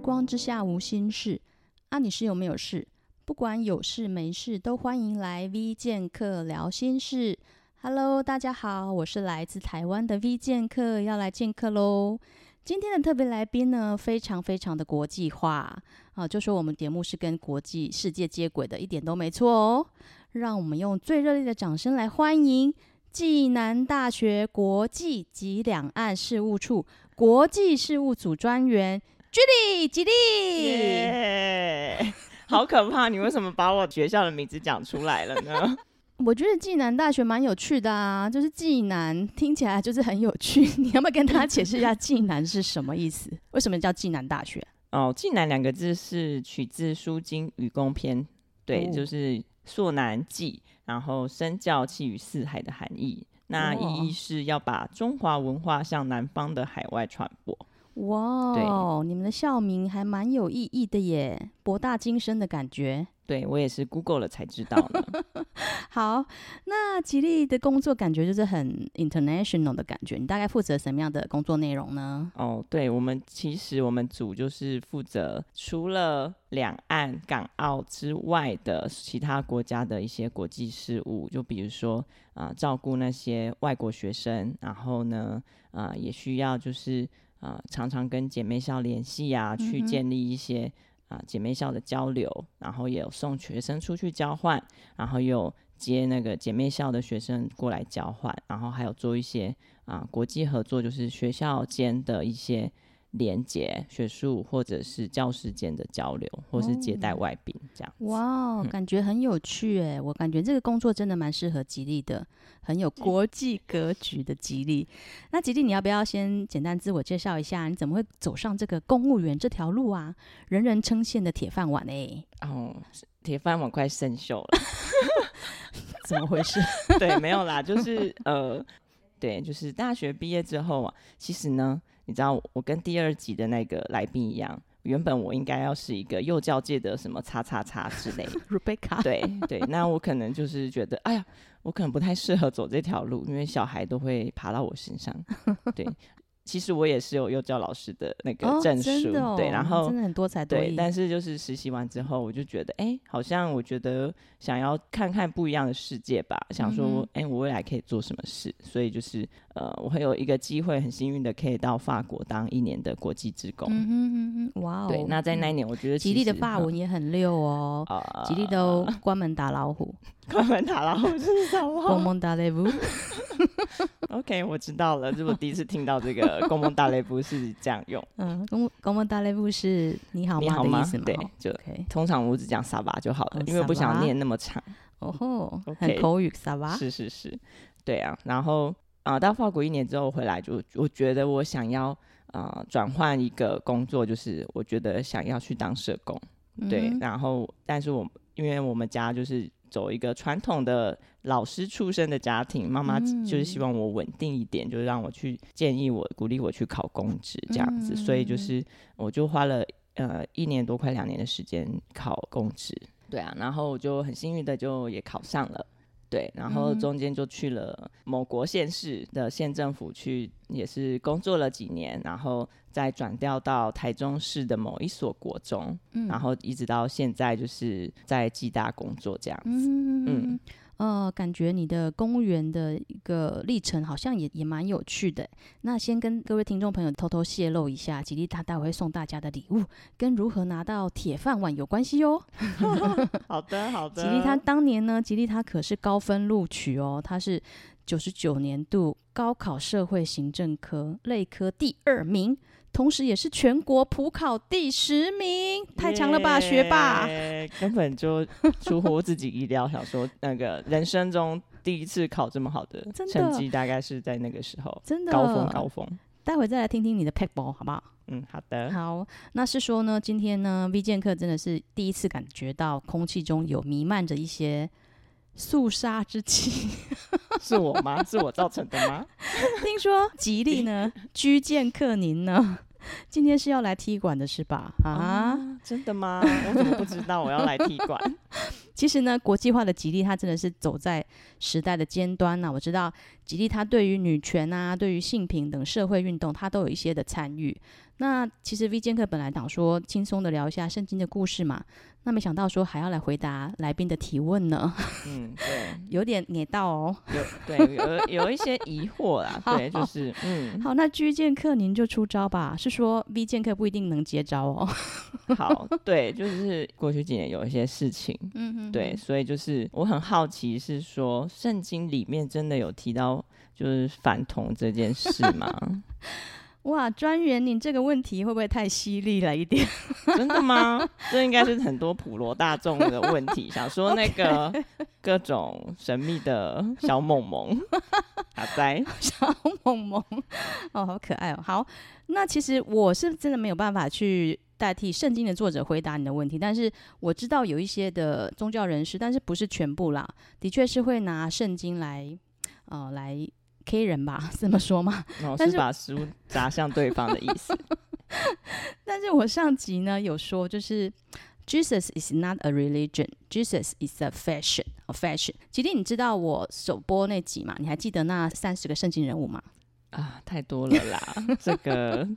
光之下无心事啊，你是有没有事？不管有事没事，都欢迎来 V 剑客聊心事。Hello，大家好，我是来自台湾的 V 剑客，要来见客喽。今天的特别来宾呢，非常非常的国际化啊，就说我们节目是跟国际世界接轨的，一点都没错哦。让我们用最热烈的掌声来欢迎暨南大学国际及两岸事务处国际事务组专员 Judy 吉利。好可怕！你为什么把我学校的名字讲出来了呢？我觉得暨南大学蛮有趣的啊，就是暨南听起来就是很有趣。你要不要跟大家解释一下暨南是什么意思？为什么叫暨南大学？哦，暨南两个字是取自《书经禹公篇》，对，哦、就是。朔南暨，然后身教气于四海的含义，那意义是要把中华文化向南方的海外传播。哇，对，你们的校名还蛮有意义的耶，博大精深的感觉。对，我也是 Google 了才知道的。好，那吉利的工作感觉就是很 international 的感觉。你大概负责什么样的工作内容呢？哦，对，我们其实我们组就是负责除了两岸、港澳之外的其他国家的一些国际事务，就比如说啊、呃，照顾那些外国学生，然后呢，啊、呃，也需要就是啊、呃，常常跟姐妹校联系啊，去建立一些。嗯啊，姐妹校的交流，然后也有送学生出去交换，然后有接那个姐妹校的学生过来交换，然后还有做一些啊国际合作，就是学校间的一些。连接学术或者是教师间的交流，或是接待外宾这样。哇，感觉很有趣哎！我感觉这个工作真的蛮适合吉利的，很有国际格局的吉利。那吉利，你要不要先简单自我介绍一下？你怎么会走上这个公务员这条路啊？人人称羡的铁饭碗哎！哦，铁饭碗快生锈了，怎么回事？对，没有啦，就是呃，对，就是大学毕业之后啊，其实呢。你知道我跟第二集的那个来宾一样，原本我应该要是一个幼教界的什么叉叉叉之类，Rebecca，对对，那我可能就是觉得，哎呀，我可能不太适合走这条路，因为小孩都会爬到我身上，对。其实我也是有幼教老师的那个证书，哦哦、对，然后真的很多才多艺。对，但是就是实习完之后，我就觉得，哎，好像我觉得想要看看不一样的世界吧，嗯、想说，哎，我未来可以做什么事？所以就是，呃，我会有一个机会，很幸运的可以到法国当一年的国际职工。嗯哼哼哼，哇哦！对，那在那一年，我觉得吉利的法文也很溜哦，呃、吉利都关门打老虎。关门打老虎是什么？公门打雷布。OK，我知道了。这是我第一次听到这个“公公大雷布”是这样用。嗯，公公门打雷布是你好吗？你好吗？的对，就。通常我只讲萨巴就好了，因为不想念那么长。哦吼，很口语萨巴。是是是，对啊。然后啊，到法国一年之后回来，就我觉得我想要啊转换一个工作，就是我觉得想要去当社工。对，然后但是我因为我们家就是。走一个传统的老师出身的家庭，妈妈就是希望我稳定一点，嗯、就是让我去建议我、鼓励我去考公职这样子，嗯、所以就是我就花了呃一年多快两年的时间考公职，对啊，然后我就很幸运的就也考上了。对，然后中间就去了某国县市的县政府去，也是工作了几年，然后再转调到台中市的某一所国中，嗯、然后一直到现在就是在暨大工作这样子，嗯。嗯呃，感觉你的公务员的一个历程好像也也蛮有趣的。那先跟各位听众朋友偷偷泄露一下，吉利他待会会送大家的礼物跟如何拿到铁饭碗有关系哟。好的，好的。吉利他当年呢，吉利他可是高分录取哦，他是九十九年度高考社会行政科类科第二名。同时，也是全国普考第十名，太强了吧，yeah, 学霸！根本就出乎自己意料，想说那个人生中第一次考这么好的 成绩，大概是在那个时候，真的高峰高峰。待会再来听听你的 pack ball，好不好？嗯，好的。好，那是说呢，今天呢，V 剑客真的是第一次感觉到空气中有弥漫着一些肃杀之气，是我吗？是我造成的吗？听说吉利呢，居剑克宁呢？今天是要来踢馆的是吧？啊，啊，真的吗？我怎么不知道我要来踢馆？其实呢，国际化的吉利它真的是走在时代的尖端呐、啊。我知道吉利它对于女权啊，对于性平等社会运动，它都有一些的参与。那其实 V 剑客本来想说轻松的聊一下圣经的故事嘛，那没想到说还要来回答来宾的提问呢。嗯，对，有点捏到哦。有对有有一些疑惑啦，对，就是嗯。好，那 G 剑客您就出招吧。是说 V 剑客不一定能接招哦。好，对，就是过去几年有一些事情，嗯哼，对，所以就是我很好奇，是说圣经里面真的有提到就是反同这件事吗？哇，专员，你这个问题会不会太犀利了一点？真的吗？这应该是很多普罗大众的问题。想说那个 各种神秘的小萌萌，好在小萌萌哦，好可爱哦。好，那其实我是真的没有办法去代替圣经的作者回答你的问题，但是我知道有一些的宗教人士，但是不是全部啦，的确是会拿圣经来，呃，来。K 人吧，这么说吗？哦，是把食物砸向对方的意思。但是我上集呢有说，就是 Jesus is not a religion, Jesus is a fashion, a fashion。吉利，你知道我首播那集吗？你还记得那三十个圣经人物吗？啊，太多了啦，这个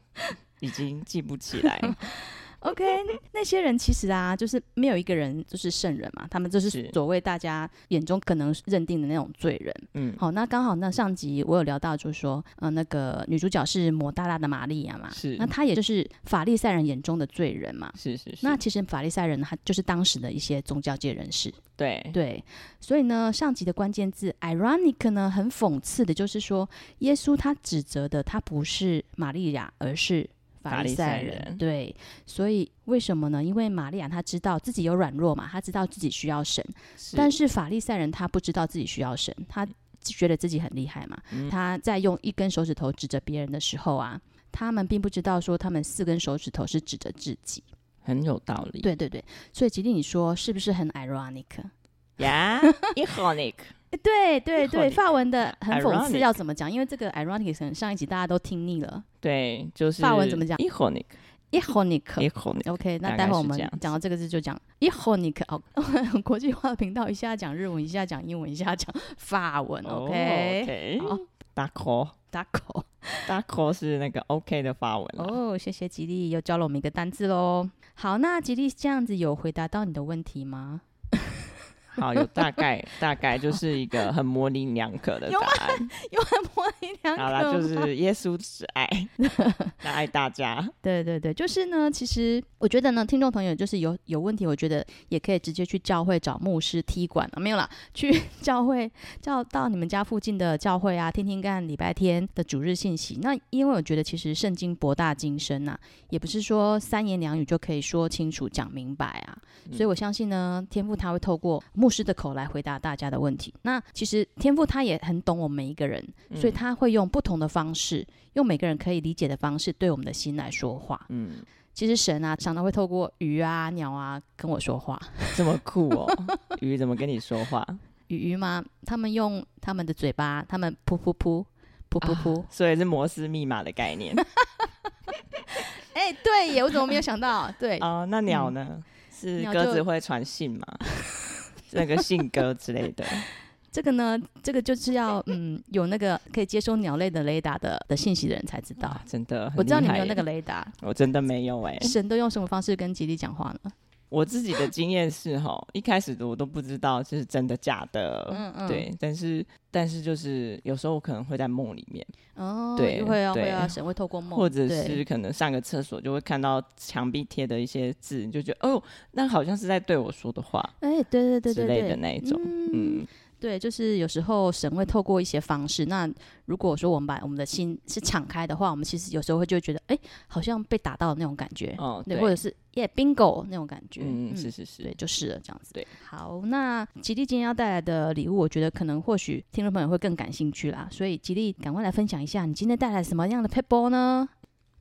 已经记不起来。OK，那些人其实啊，就是没有一个人就是圣人嘛，他们就是所谓大家眼中可能认定的那种罪人。嗯，好，那刚好那上集我有聊到，就是说，呃，那个女主角是摩大拉的玛利亚嘛，是，那她也就是法利赛人眼中的罪人嘛，是是是。那其实法利赛人他就是当时的一些宗教界人士。对对，所以呢，上集的关键字 ironic 呢，很讽刺的，就是说耶稣他指责的他不是玛利亚，而是。法利赛人，人对，所以为什么呢？因为玛利亚她知道自己有软弱嘛，她知道自己需要神，是但是法利赛人他不知道自己需要神，他觉得自己很厉害嘛。嗯、他在用一根手指头指着别人的时候啊，他们并不知道说他们四根手指头是指着自己，很有道理。对对对，所以吉利你说是不是很 ironic？呀，ironic。对对对，法文的很讽刺，要怎么讲？因为这个 ironic 上一集大家都听腻了。对，就是法文怎么讲？ironic，ironic。OK，那待会我们讲到这个字就讲 ironic。哦，国际化的频道，一下讲日文，一下讲英文，一下讲法文。OK，好，d'accord，d'accord，d'accord 是那个 OK 的法文。哦，谢谢吉利又教了我们一个单字喽。好，那吉利这样子有回答到你的问题吗？好，有大概大概就是一个很模棱两可的答案，有很模棱两可。好了，就是耶稣只爱，他爱大家。对对对，就是呢。其实我觉得呢，听众朋友就是有有问题，我觉得也可以直接去教会找牧师踢馆啊，没有啦，去 教会叫到你们家附近的教会啊，听听看礼拜天的主日信息。那因为我觉得其实圣经博大精深呐、啊，也不是说三言两语就可以说清楚讲明白啊。嗯、所以我相信呢，天父他会透过。牧师的口来回答大家的问题。那其实天父他也很懂我们每一个人，所以他会用不同的方式，嗯、用每个人可以理解的方式，对我们的心来说话。嗯，其实神啊，常常会透过鱼啊、鸟啊跟我说话。这么酷哦！鱼怎么跟你说话？鱼鱼吗？他们用他们的嘴巴，他们噗噗噗噗噗噗，啊、所以是摩斯密码的概念。哎、欸，对耶，我怎么没有想到？对啊、呃，那鸟呢？嗯、是鸽子会传信吗？那个信鸽之类的，这个呢，这个就是要嗯有那个可以接收鸟类的雷达的的信息的人才知道。真的，我知道你没有那个雷达，我真的没有哎、欸。神都用什么方式跟吉利讲话呢？我自己的经验是哈，一开始我都不知道这是真的假的，嗯嗯，对，但是但是就是有时候我可能会在梦里面，哦，对，会啊会啊，神会透过梦，或者是可能上个厕所就会看到墙壁贴的一些字，你就觉得哦，那好像是在对我说的话，哎，对对对对之类的那一种，嗯。对，就是有时候神会透过一些方式。那如果说我们把我们的心是敞开的话，我们其实有时候会就会觉得，哎，好像被打到的那种感觉。哦，对，对或者是耶、yeah, bingo 那种感觉。嗯，嗯是是是，对，就是了这样子。对，好，那吉利今天要带来的礼物，我觉得可能或许听众朋友会更感兴趣啦。所以吉利，赶快来分享一下，你今天带来什么样的撇步呢？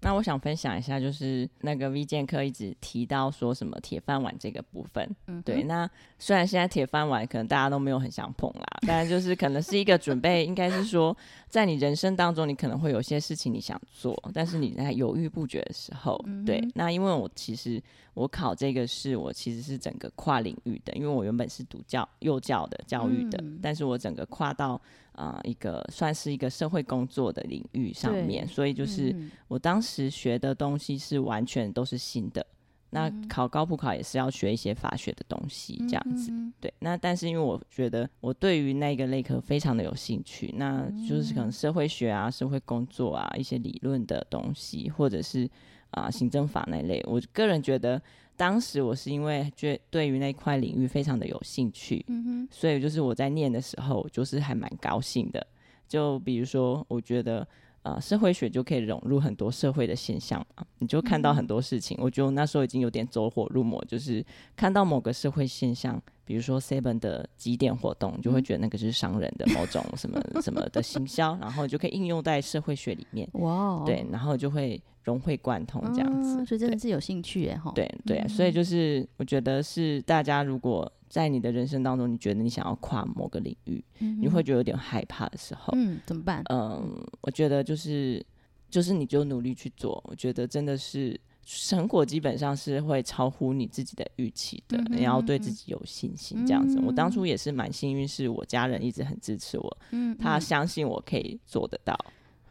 那我想分享一下，就是那个 V 剑客一直提到说什么铁饭碗这个部分。嗯，对。那虽然现在铁饭碗可能大家都没有很想碰啦，但就是可能是一个准备，应该是说，在你人生当中，你可能会有些事情你想做，但是你在犹豫不决的时候，嗯、对。那因为我其实我考这个是，我其实是整个跨领域的，因为我原本是读教幼教的教育的，嗯、但是我整个跨到啊、呃、一个算是一个社会工作的领域上面，所以就是我当时学的东西是完全都是新的。那考高普考也是要学一些法学的东西，这样子。对，那但是因为我觉得我对于那个类科非常的有兴趣，那就是可能社会学啊、社会工作啊一些理论的东西，或者是啊、呃、行政法那类，我个人觉得当时我是因为觉对于那块领域非常的有兴趣，嗯所以就是我在念的时候就是还蛮高兴的。就比如说，我觉得。呃，社会学就可以融入很多社会的现象嘛，你就看到很多事情。嗯、我觉得我那时候已经有点走火入魔，就是看到某个社会现象，比如说 Seven 的几点活动，就会觉得那个是商人的某种什么 什么的行销，然后就可以应用在社会学里面。哇，对，然后就会融会贯通这样子。嗯、所以真的是有兴趣耶，哈。对对，所以就是我觉得是大家如果。在你的人生当中，你觉得你想要跨某个领域，嗯、你会觉得有点害怕的时候，嗯，怎么办？嗯，我觉得就是就是你就努力去做，我觉得真的是成果基本上是会超乎你自己的预期的，嗯、你要对自己有信心，这样子。嗯、我当初也是蛮幸运，是我家人一直很支持我，嗯，他相信我可以做得到。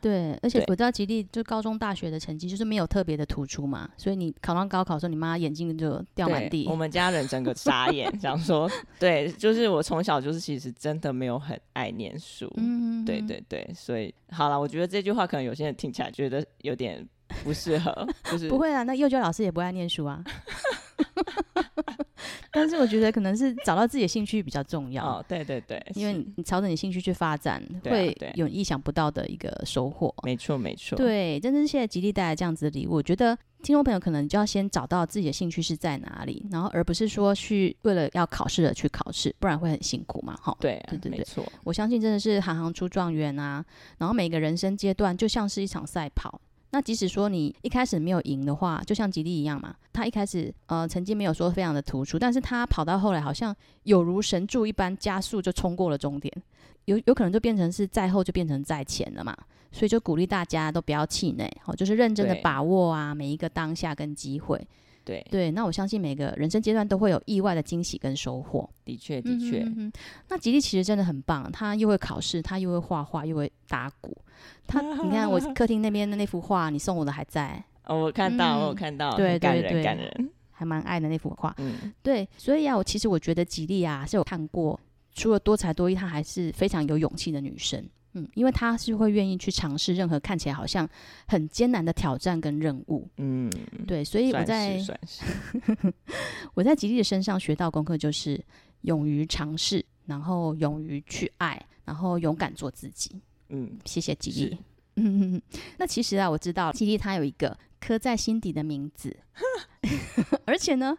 对，而且我知道吉利就高中、大学的成绩就是没有特别的突出嘛，所以你考上高考的时候，你妈眼睛就掉满地。我们家人整个傻眼，想说，对，就是我从小就是其实真的没有很爱念书，嗯，对对对，所以好了，我觉得这句话可能有些人听起来觉得有点不适合，就是不会啊，那幼教老师也不爱念书啊。但是我觉得可能是找到自己的兴趣比较重要。哦，对对对，因为你朝着你兴趣去发展，会有意想不到的一个收获。没错没错，对，真的是谢谢吉利带来这样子的礼物。我觉得听众朋友可能就要先找到自己的兴趣是在哪里，然后而不是说去为了要考试而去考试，不然会很辛苦嘛。哈，对对对对，没错。我相信真的是行行出状元啊，然后每个人生阶段就像是一场赛跑。那即使说你一开始没有赢的话，就像吉利一样嘛，他一开始呃成绩没有说非常的突出，但是他跑到后来好像有如神助一般加速就冲过了终点，有有可能就变成是在后就变成在前了嘛，所以就鼓励大家都不要气馁，好，就是认真的把握啊每一个当下跟机会。对对，那我相信每个人生阶段都会有意外的惊喜跟收获。的确的确、嗯嗯，那吉利其实真的很棒，他又会考试，他又会画画，又会打鼓。他，你看我客厅那边的那幅画，你送我的还在。哦，我看到，嗯、我看到，对对对，感人，还蛮爱的那幅画。嗯，对，所以啊，我其实我觉得吉利啊是有看过，除了多才多艺，她还是非常有勇气的女生。嗯，因为他是会愿意去尝试任何看起来好像很艰难的挑战跟任务。嗯，对，所以我在 我在吉利的身上学到功课就是勇于尝试，然后勇于去爱，然后勇敢做自己。嗯，谢谢吉利。嗯，那其实啊，我知道吉利他有一个刻在心底的名字，而且呢，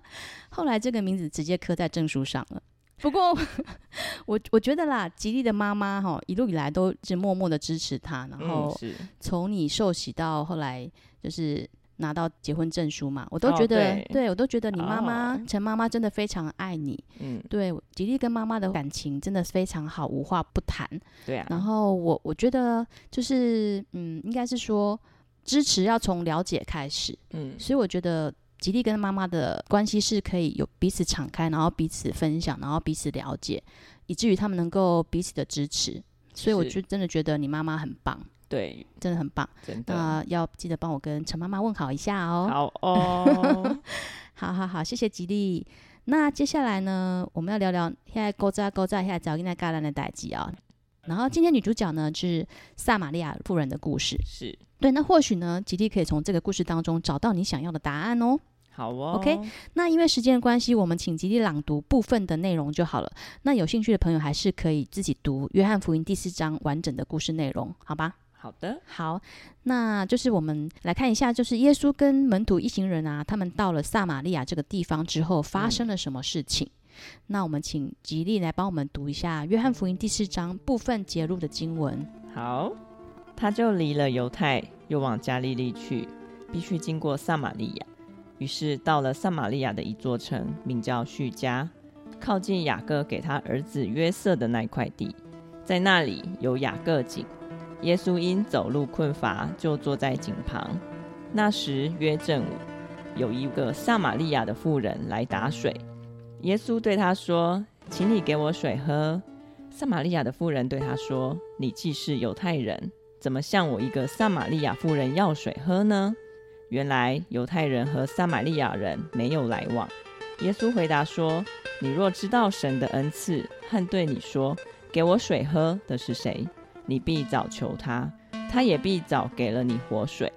后来这个名字直接刻在证书上了。不过，我我觉得啦，吉利的妈妈哈，一路以来都是默默的支持他，然后从你受洗到后来就是拿到结婚证书嘛，我都觉得，哦、对，对我都觉得你妈妈陈妈妈真的非常爱你。嗯，对，吉利跟妈妈的感情真的非常好，无话不谈。对啊。然后我我觉得就是嗯，应该是说支持要从了解开始。嗯，所以我觉得。吉利跟妈妈的关系是可以有彼此敞开，然后彼此分享，然后彼此了解，以至于他们能够彼此的支持。所以我就真的觉得你妈妈很棒，对，真的很棒。真的，那要记得帮我跟陈妈妈问好一下哦。好哦，好好好，谢谢吉利。那接下来呢，我们要聊聊现在勾扎勾扎现在找应该干烂的代际啊。然后今天女主角呢是撒玛利亚妇人的故事，是对。那或许呢，吉利可以从这个故事当中找到你想要的答案哦。好哦，OK。那因为时间的关系，我们请吉利朗读部分的内容就好了。那有兴趣的朋友还是可以自己读《约翰福音》第四章完整的故事内容，好吧？好的，好。那就是我们来看一下，就是耶稣跟门徒一行人啊，他们到了撒玛利亚这个地方之后，发生了什么事情？嗯、那我们请吉利来帮我们读一下《约翰福音》第四章部分节录的经文。好，他就离了犹太，又往加利利去，必须经过撒玛利亚。于是到了撒玛利亚的一座城，名叫叙加，靠近雅各给他儿子约瑟的那块地，在那里有雅各井。耶稣因走路困乏，就坐在井旁。那时约正午，有一个撒玛利亚的妇人来打水。耶稣对他说：“请你给我水喝。”撒玛利亚的妇人对他说：“你既是犹太人，怎么向我一个撒玛利亚妇人要水喝呢？”原来犹太人和撒玛利亚人没有来往。耶稣回答说：“你若知道神的恩赐和对你说‘给我水喝’的是谁，你必早求他，他也必早给了你活水。”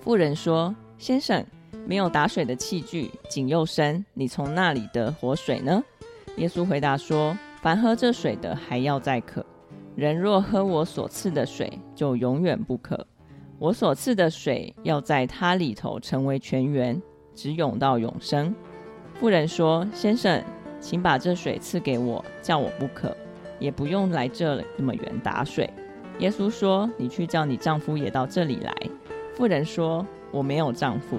妇人说：“先生，没有打水的器具，井又深，你从那里得活水呢？”耶稣回答说。凡喝这水的，还要再渴；人若喝我所赐的水，就永远不渴。我所赐的水要在他里头成为泉源，直涌到永生。妇人说：“先生，请把这水赐给我，叫我不渴，也不用来这那么远打水。”耶稣说：“你去叫你丈夫也到这里来。”妇人说：“我没有丈夫。”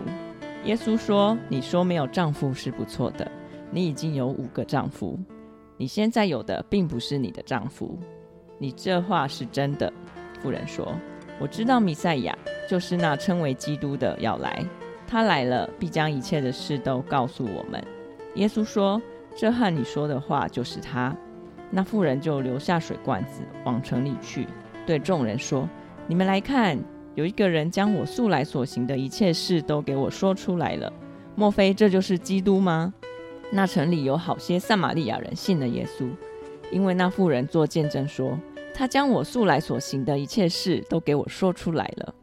耶稣说：“你说没有丈夫是不错的，你已经有五个丈夫。”你现在有的并不是你的丈夫，你这话是真的。妇人说：“我知道弥赛亚就是那称为基督的要来，他来了必将一切的事都告诉我们。”耶稣说：“这和你说的话就是他。”那妇人就留下水罐子，往城里去，对众人说：“你们来看，有一个人将我素来所行的一切事都给我说出来了，莫非这就是基督吗？”那城里有好些撒玛利亚人信了耶稣，因为那妇人做见证说，他将我素来所行的一切事都给我说出来了。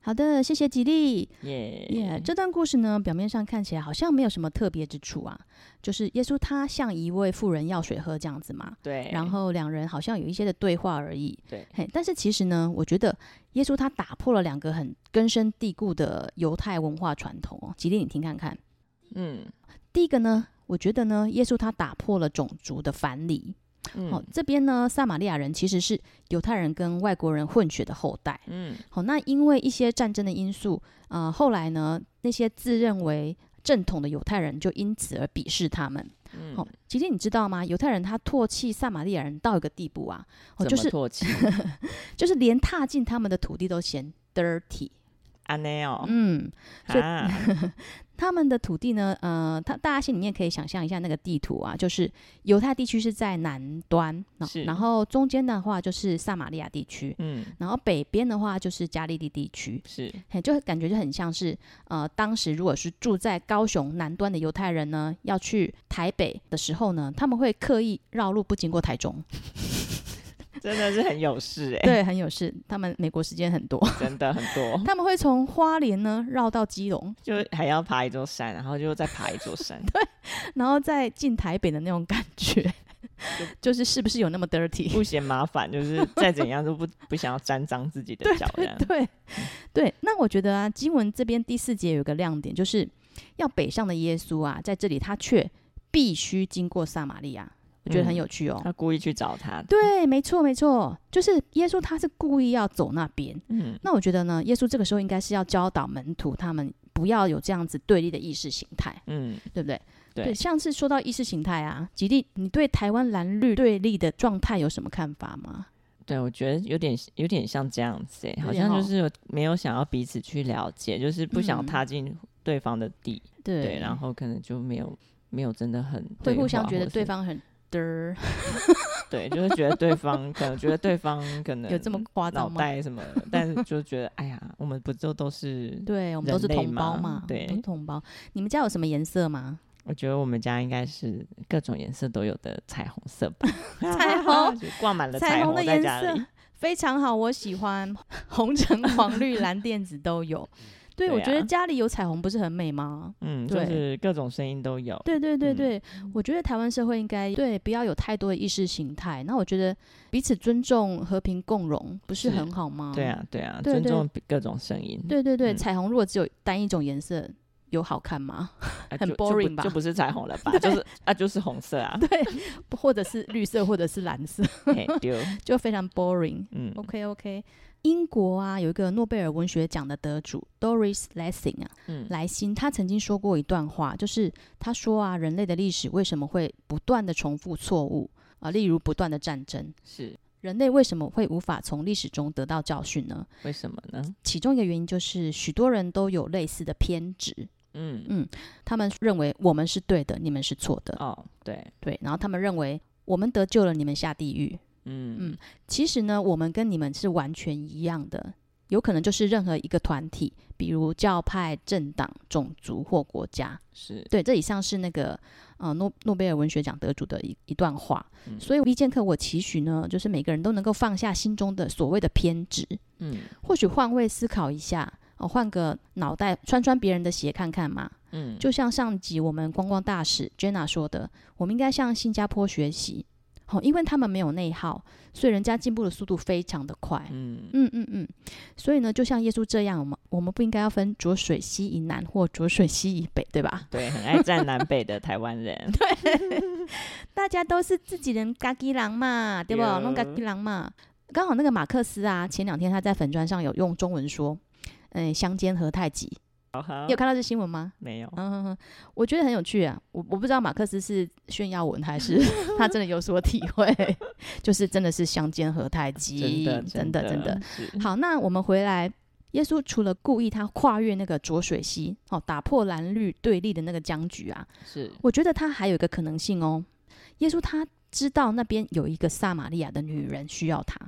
好的，谢谢吉利。耶耶，这段故事呢，表面上看起来好像没有什么特别之处啊，就是耶稣他向一位妇人要水喝这样子嘛。对。然后两人好像有一些的对话而已。对。嘿，但是其实呢，我觉得耶稣他打破了两个很根深蒂固的犹太文化传统哦。吉利，你听看看。嗯。第一个呢，我觉得呢，耶稣他打破了种族的藩篱。嗯，好，这边呢，撒玛利亚人其实是犹太人跟外国人混血的后代。嗯，好，那因为一些战争的因素，呃，后来呢，那些自认为正统的犹太人就因此而鄙视他们。嗯，好，其实你知道吗？犹太人他唾弃撒玛利亚人到一个地步啊，就是唾弃，就是连踏进他们的土地都嫌 dirty。安内哦，嗯，所以、啊、他们的土地呢，呃，他大家心里面可以想象一下那个地图啊，就是犹太地区是在南端，然后中间的话就是撒玛利亚地区，嗯，然后北边的话就是加利利地区，是，就感觉就很像是，呃，当时如果是住在高雄南端的犹太人呢，要去台北的时候呢，他们会刻意绕路不经过台中。真的是很有事哎、欸，对，很有事。他们美国时间很多，真的很多。他们会从花莲呢绕到基隆，就还要爬一座山，然后就再爬一座山，对，然后再进台北的那种感觉，就，就是是不是有那么 dirty？不嫌麻烦，就是再怎样都不不想要沾脏自己的脚。对对对，对。那我觉得啊，经文这边第四节有个亮点，就是要北上的耶稣啊，在这里他却必须经过撒玛利亚。我觉得很有趣哦，他故意去找他。对，没错，没错，就是耶稣，他是故意要走那边。嗯，那我觉得呢，耶稣这个时候应该是要教导门徒，他们不要有这样子对立的意识形态。嗯，对不对？对，对，像是说到意识形态啊，吉利，你对台湾蓝绿对立的状态有什么看法吗？对，我觉得有点有点像这样子，好像就是没有想要彼此去了解，就是不想踏进对方的地。嗯、对，对，然后可能就没有没有真的很会互相觉得对方很。对，就是觉得对方可能觉得对方可能有这么夸张吗？脑袋什么，但是就觉得哎呀，我们不就都是对，我们都是同胞嘛，对，都同胞。你们家有什么颜色吗？我觉得我们家应该是各种颜色都有的彩虹色吧，彩虹 挂满了彩虹的颜色，非常好，我喜欢红橙黄绿蓝靛紫都有。对，对啊、我觉得家里有彩虹不是很美吗？嗯，就是各种声音都有。对对对对，嗯、我觉得台湾社会应该对不要有太多的意识形态。那我觉得彼此尊重、和平共荣，不是很好吗？对啊对啊，对对尊重各种声音。对对对，嗯、彩虹如果只有单一种颜色，有好看吗？很 boring 吧？就不，就不是彩虹了吧？就是啊，就是红色啊。对，或者是绿色，或者是蓝色，就非常 boring。嗯，OK OK。英国啊，有一个诺贝尔文学奖的得主 Doris Lessing 啊，嗯，莱辛，他曾经说过一段话，就是他说啊，人类的历史为什么会不断的重复错误啊？例如不断的战争，是人类为什么会无法从历史中得到教训呢？为什么呢？其中一个原因就是许多人都有类似的偏执，嗯嗯，他们认为我们是对的，你们是错的，哦，对对，然后他们认为。我们得救了，你们下地狱。嗯嗯，其实呢，我们跟你们是完全一样的，有可能就是任何一个团体，比如教派、政党、种族或国家。是对，这以上是那个呃诺诺贝尔文学奖得主的一一段话。嗯、所以一剑客，我期许呢，就是每个人都能够放下心中的所谓的偏执，嗯，或许换位思考一下，换个脑袋穿穿别人的鞋看看嘛。嗯，就像上集我们观光大使 Jenna 说的，我们应该向新加坡学习。哦，因为他们没有内耗，所以人家进步的速度非常的快。嗯嗯嗯嗯，所以呢，就像耶稣这样，我们我们不应该要分浊水溪以南或浊水溪以北，对吧？对，很爱站南北的台湾人。对，大家都是自己人，嘎吉郎嘛，对不？弄嘎吉郎嘛。刚好那个马克思啊，前两天他在粉砖上有用中文说，嗯、欸，相煎何太急。Uh-huh. 你有看到这新闻吗？没有。嗯嗯，我觉得很有趣啊。我我不知道马克思是炫耀文还是 他真的有所体会，就是真的是相煎何太急，真的真的。好，那我们回来，耶稣除了故意他跨越那个浊水溪，哦，打破蓝绿对立的那个僵局啊，是。我觉得他还有一个可能性哦。耶稣他知道那边有一个撒玛利亚的女人需要他，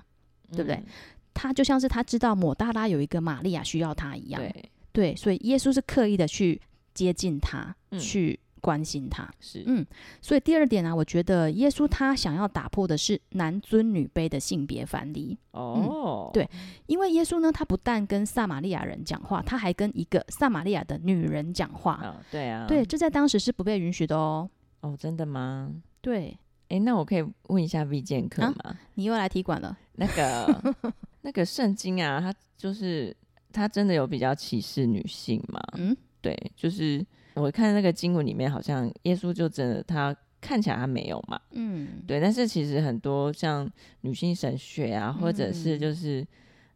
对不对？嗯、他就像是他知道抹大拉有一个玛利亚需要他一样。对。对，所以耶稣是刻意的去接近他，嗯、去关心他。是，嗯，所以第二点呢、啊，我觉得耶稣他想要打破的是男尊女卑的性别藩篱。哦、嗯，对，因为耶稣呢，他不但跟撒玛利亚人讲话，他还跟一个撒玛利亚的女人讲话。哦、对啊，对，这在当时是不被允许的哦。哦，真的吗？对，哎，那我可以问一下 V 剑客吗、啊？你又来踢馆了？那个 那个圣经啊，它就是。他真的有比较歧视女性吗？嗯，对，就是我看那个经文里面，好像耶稣就真的他看起来他没有嘛，嗯，对。但是其实很多像女性神学啊，或者是就是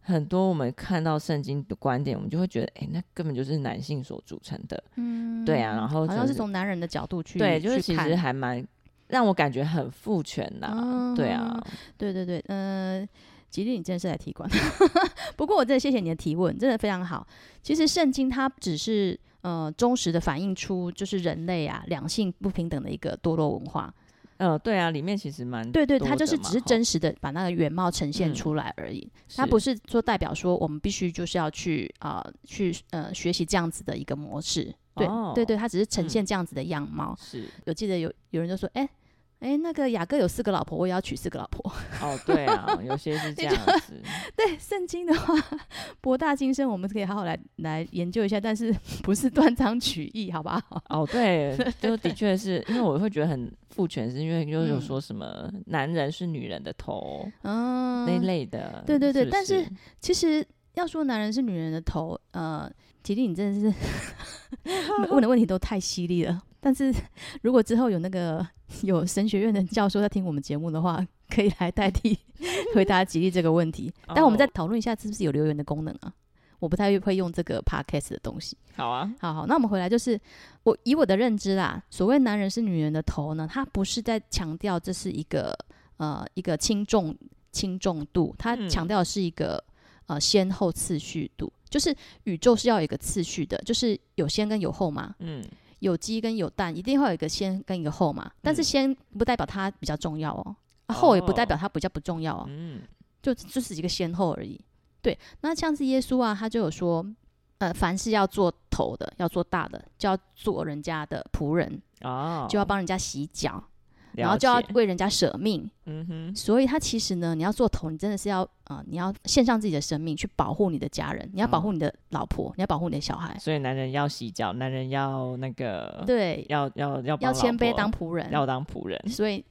很多我们看到圣经的观点，我们就会觉得，哎、欸，那根本就是男性所组成的，嗯，对啊。然后、好像是从男人的角度去，对，就是其实还蛮让我感觉很父权呐、嗯，对啊，对对对，嗯、呃。吉利，你真的是来踢馆。不过我真的谢谢你的提问，真的非常好。其实圣经它只是呃忠实的反映出就是人类啊两性不平等的一个堕落文化。呃，对啊，里面其实蛮对对，它就是只是真实的把那个原貌呈现出来而已。嗯、它不是说代表说我们必须就是要去啊、呃、去呃学习这样子的一个模式。对、哦、对对，它只是呈现这样子的样貌。是、嗯，有记得有有人就说，哎。哎，那个雅各有四个老婆，我也要娶四个老婆。哦，对啊，有些是这样子。对，圣经的话博大精深，我们可以好好来来研究一下，但是 不是断章取义，好不好？哦，对，就的确是因为我会觉得很父权，是因为又有说什么男人是女人的头，嗯，那类的。对对对，是是但是其实要说男人是女人的头，呃，吉利，你真的是 问的问题都太犀利了。但是 如果之后有那个有神学院的教授在听我们节目的话，可以来代替回答吉利这个问题。但我们再讨论一下是不是有留言的功能啊？我不太会用这个 podcast 的东西。好啊，好好，那我们回来就是我以我的认知啦，所谓男人是女人的头呢，他不是在强调这是一个呃一个轻重轻重度，他强调的是一个、嗯、呃先后次序度，就是宇宙是要有一个次序的，就是有先跟有后嘛。嗯。有鸡跟有蛋，一定会有一个先跟一个后嘛。但是先不代表它比较重要哦，后也不代表它比较不重要哦。嗯，就就是一个先后而已。对，那像是耶稣啊，他就有说，呃，凡是要做头的，要做大的，就要做人家的仆人哦，就要帮人家洗脚。然后就要为人家舍命，嗯哼，所以他其实呢，你要做头，你真的是要啊、呃，你要献上自己的生命去保护你的家人，你要保护你的老婆，哦、你要保护你的小孩。所以男人要洗脚，男人要那个，对，要要要要谦卑当仆人，要当仆人。所以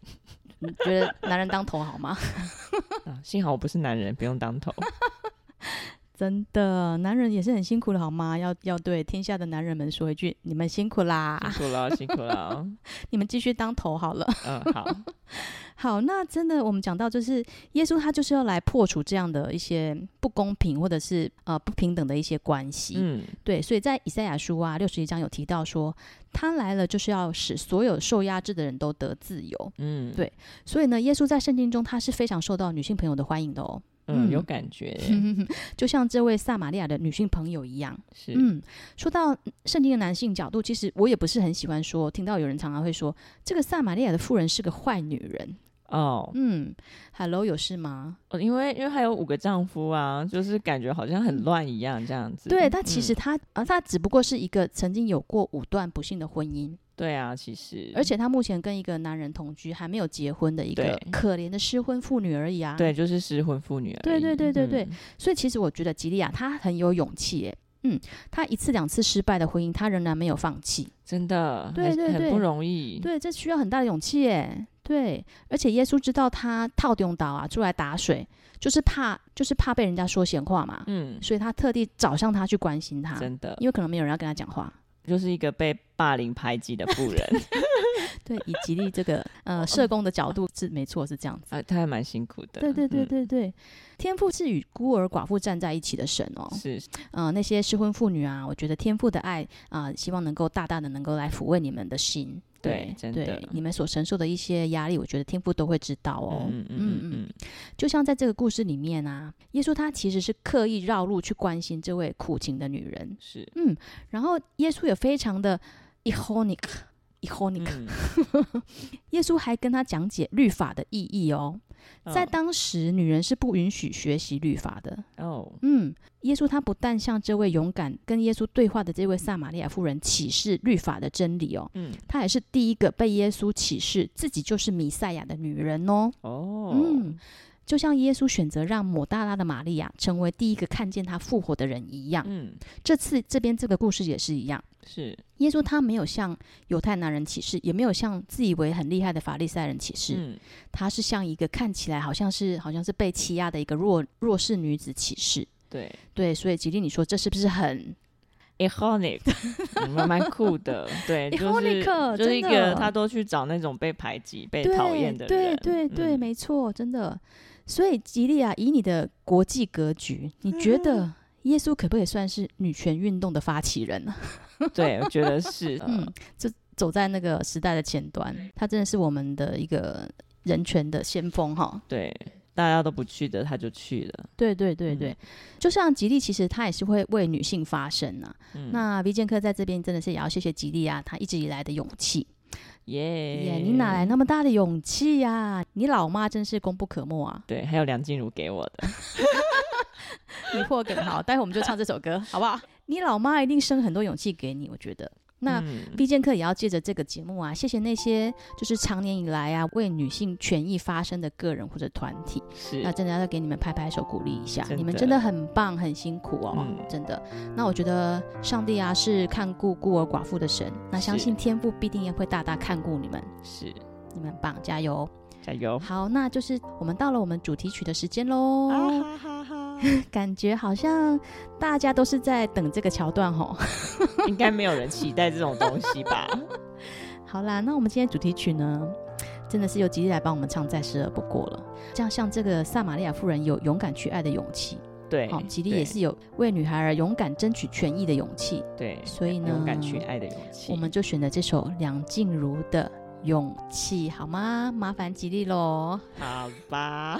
你觉得男人当头好吗？啊、幸好我不是男人，不用当头。真的，男人也是很辛苦的，好吗？要要对天下的男人们说一句：你们辛苦啦！辛苦啦，辛苦啦！你们继续当头好了。嗯，好，好。那真的，我们讲到就是耶稣，他就是要来破除这样的一些不公平或者是呃不平等的一些关系。嗯，对。所以在以赛亚书啊六十一章有提到说，他来了就是要使所有受压制的人都得自由。嗯，对。所以呢，耶稣在圣经中他是非常受到女性朋友的欢迎的哦。嗯，有感觉，就像这位撒玛利亚的女性朋友一样。是，嗯，说到圣经的男性角度，其实我也不是很喜欢说，听到有人常常会说这个撒玛利亚的妇人是个坏女人。哦，嗯，Hello，有事吗？哦，因为因为还有五个丈夫啊，就是感觉好像很乱一样这样子。对，但其实她啊，她只不过是一个曾经有过五段不幸的婚姻。对啊，其实，而且他目前跟一个男人同居，还没有结婚的一个可怜的失婚妇女而已啊。对，就是失婚妇女而已。对对对对对，嗯、所以其实我觉得吉利亚她很有勇气耶。嗯，她一次两次失败的婚姻，她仍然没有放弃。真的，对对对，很不容易。对，这需要很大的勇气耶。对，而且耶稣知道他套中岛啊，出来打水，就是怕，就是怕被人家说闲话嘛。嗯，所以他特地找上他去关心他。真的，因为可能没有人要跟他讲话。就是一个被霸凌排挤的妇人，对，以吉利这个呃社工的角度是没错，是这样子。啊，他还蛮辛苦的。对对对对对，嗯、天父是与孤儿寡妇站在一起的神哦。是，呃，那些失婚妇女啊，我觉得天父的爱啊、呃，希望能够大大的能够来抚慰你们的心。对，真的，对你们所承受的一些压力，我觉得天父都会知道哦。嗯嗯嗯嗯，就像在这个故事里面啊，耶稣他其实是刻意绕路去关心这位苦情的女人。是，嗯，然后耶稣也非常的 ironic ironic，耶稣还跟他讲解律法的意义哦。在当时，女人是不允许学习律法的。哦，嗯，耶稣他不但向这位勇敢跟耶稣对话的这位撒玛利亚妇人启示律法的真理哦，嗯，她也是第一个被耶稣启示自己就是弥赛亚的女人哦。哦，嗯。就像耶稣选择让抹大拉的玛利亚成为第一个看见他复活的人一样，嗯，这次这边这个故事也是一样，是。耶稣他没有向犹太男人起誓，也没有向自以为很厉害的法利赛人起誓，嗯，他是向一个看起来好像是好像是被欺压的一个弱弱势女子起誓，对。对，所以吉利，你说这是不是很 iconic？蛮蛮酷的，对，就是就是一个他都去找那种被排挤、被讨厌的人，对对对，没错，真的。所以，吉利啊，以你的国际格局，你觉得耶稣可不可以算是女权运动的发起人呢？对，我觉得是。嗯，就走在那个时代的前端，他真的是我们的一个人权的先锋哈。对，大家都不去的，他就去了。对对对对，嗯、就像吉利，其实他也是会为女性发声呐。嗯、那 V 健客在这边真的是也要谢谢吉利啊，他一直以来的勇气。耶耶！你哪来那么大的勇气呀、啊？你老妈真是功不可没啊！对，还有梁静茹给我的，你破梗好，待会我们就唱这首歌，好不好？你老妈一定生很多勇气给你，我觉得。那 V 剑客也要借着这个节目啊，谢谢那些就是长年以来啊为女性权益发声的个人或者团体。是，那真的要给你们拍拍手鼓励一下，你们真的很棒，很辛苦哦，嗯、真的。那我觉得上帝啊是看顾孤儿寡妇的神，那相信天父必定也会大大看顾你们。是，你们很棒，加油，加油。好，那就是我们到了我们主题曲的时间喽。啊 感觉好像大家都是在等这个桥段吼，应该没有人期待这种东西吧？好啦，那我们今天主题曲呢，真的是由吉利来帮我们唱，再适合不过了。这样像这个撒玛利亚妇人有勇敢去爱的勇气，对，好，吉利也是有为女孩儿勇敢争取权益的勇气，对，所以呢，勇敢去爱的勇气，我们就选择这首梁静茹的勇气，好吗？麻烦吉利喽，好吧。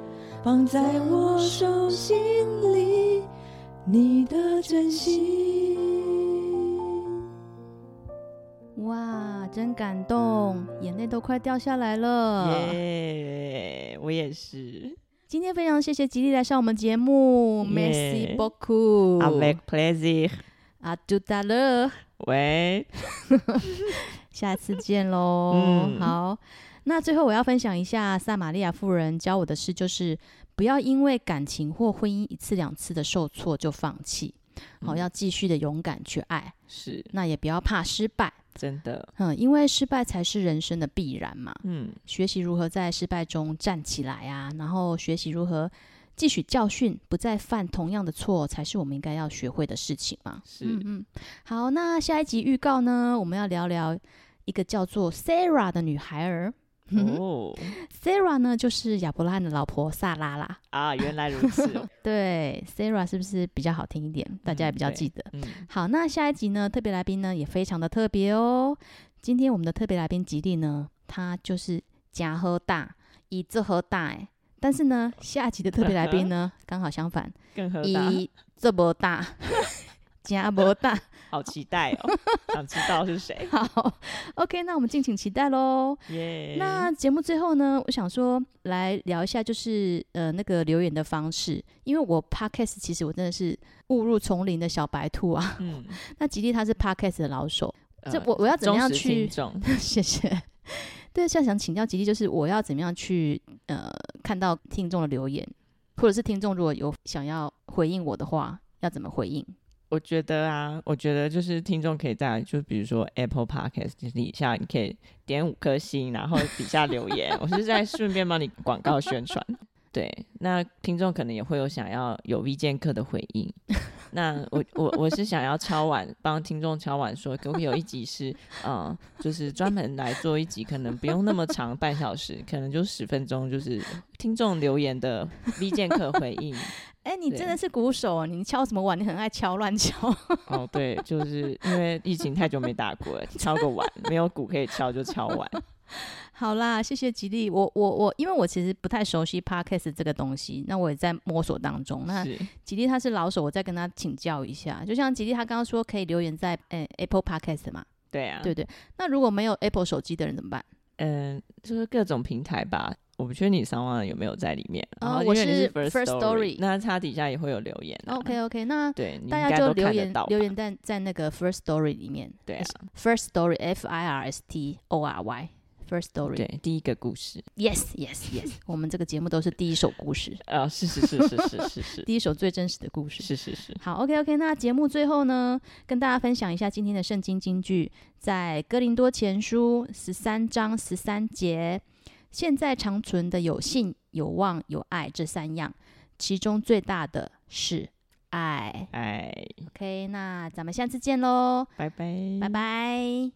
放在我手心里，你的真心。哇，真感动，眼泪都快掉下来了。耶，我也是。今天非常谢谢吉利来上我们节目 Merci beaucoup，Avec plaisir。À tout à l'heure。喂，下次见喽。嗯、好。那最后我要分享一下撒玛利亚妇人教我的事，就是不要因为感情或婚姻一次两次的受挫就放弃，好、嗯哦，要继续的勇敢去爱。是，那也不要怕失败，真的，嗯，因为失败才是人生的必然嘛。嗯，学习如何在失败中站起来啊，然后学习如何汲取教训，不再犯同样的错，才是我们应该要学会的事情嘛。是，嗯嗯，好，那下一集预告呢，我们要聊聊一个叫做 Sarah 的女孩儿。哦，Sarah 呢就是亚伯拉罕的老婆萨拉啦。啊，原来如此。对，Sarah 是不是比较好听一点？大家也比较记得。嗯，好，那下一集呢，特别来宾呢也非常的特别哦。今天我们的特别来宾吉利呢，他就是加喝大，以这喝大哎。但是呢，下集的特别来宾呢，刚好相反，以这么大，加不大，好期待哦！想知道是谁？好，OK，那我们敬请期待喽。耶！那节目最后呢，我想说来聊一下，就是呃那个留言的方式，因为我 Podcast 其实我真的是误入丛林的小白兔啊。嗯。那吉利他是 Podcast 的老手，这、呃、我我要怎么样去？谢谢。对，现在想请教吉利，就是我要怎么样去呃看到听众的留言，或者是听众如果有想要回应我的话，要怎么回应？我觉得啊，我觉得就是听众可以在就比如说 Apple Podcast 底下，你可以点五颗星，然后底下留言，我是在顺便帮你广告宣传。对，那听众可能也会有想要有 V 剑客的回应。那我我我是想要敲碗帮听众敲碗说，可不可以有一集是嗯，就是专门来做一集，可能不用那么长，半小时，可能就十分钟，就是听众留言的 V 剑客回应。哎、欸，你真的是鼓手啊！你敲什么碗？你很爱敲乱敲。哦，对，就是因为疫情太久没打过了，敲个碗，没有鼓可以敲就敲碗。好啦，谢谢吉利。我我我，因为我其实不太熟悉 Podcast 这个东西，那我也在摸索当中。那吉利他是老手，我再跟他请教一下。就像吉利他刚刚说，可以留言在、欸、Apple Podcast 嘛？对啊，对对。那如果没有 Apple 手机的人怎么办？嗯，就是各种平台吧。我不确定你上网有没有在里面。哦，我是 First Story，那它底下也会有留言、啊。OK OK，那对大家就留言留言在在那个 First Story 里面。对啊，First Story F I R S T O R Y。First story，对，第一个故事。Yes，Yes，Yes，yes, yes. 我们这个节目都是第一首故事啊，是是是是是是是，第一首最真实的故事。是是是。好，OK OK，那节目最后呢，跟大家分享一下今天的圣经金句，在哥林多前书十三章十三节，现在长存的有信、有望、有爱这三样，其中最大的是爱。爱。OK，那咱们下次见喽，拜拜，拜拜。